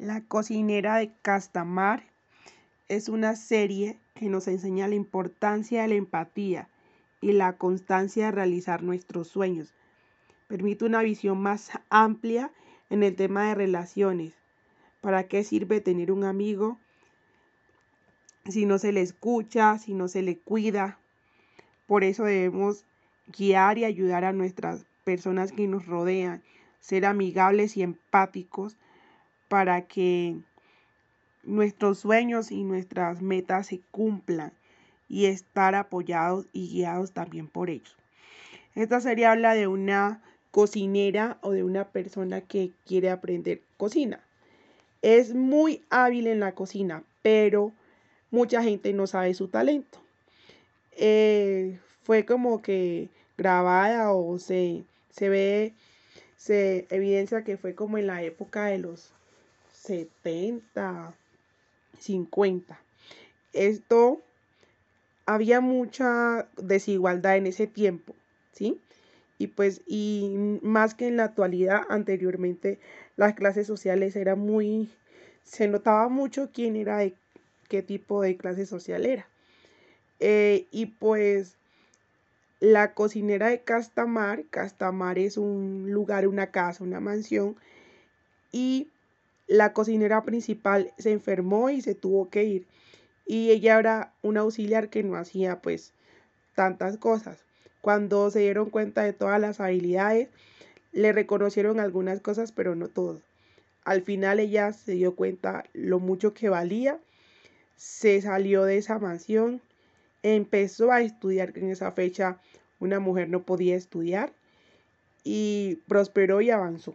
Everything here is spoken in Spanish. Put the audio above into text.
La cocinera de Castamar es una serie que nos enseña la importancia de la empatía y la constancia de realizar nuestros sueños. Permite una visión más amplia en el tema de relaciones. ¿Para qué sirve tener un amigo si no se le escucha, si no se le cuida? Por eso debemos guiar y ayudar a nuestras personas que nos rodean, ser amigables y empáticos para que nuestros sueños y nuestras metas se cumplan y estar apoyados y guiados también por ellos. Esta serie habla de una cocinera o de una persona que quiere aprender cocina. Es muy hábil en la cocina, pero mucha gente no sabe su talento. Eh, fue como que grabada o se, se ve, se evidencia que fue como en la época de los 70, 50. Esto había mucha desigualdad en ese tiempo, ¿sí? Y pues, y más que en la actualidad, anteriormente las clases sociales eran muy, se notaba mucho quién era de qué tipo de clase social era. Eh, y pues la cocinera de Castamar, Castamar es un lugar, una casa, una mansión, y la cocinera principal se enfermó y se tuvo que ir. Y ella era una auxiliar que no hacía pues tantas cosas. Cuando se dieron cuenta de todas las habilidades, le reconocieron algunas cosas, pero no todas. Al final ella se dio cuenta lo mucho que valía, se salió de esa mansión, empezó a estudiar, que en esa fecha una mujer no podía estudiar, y prosperó y avanzó.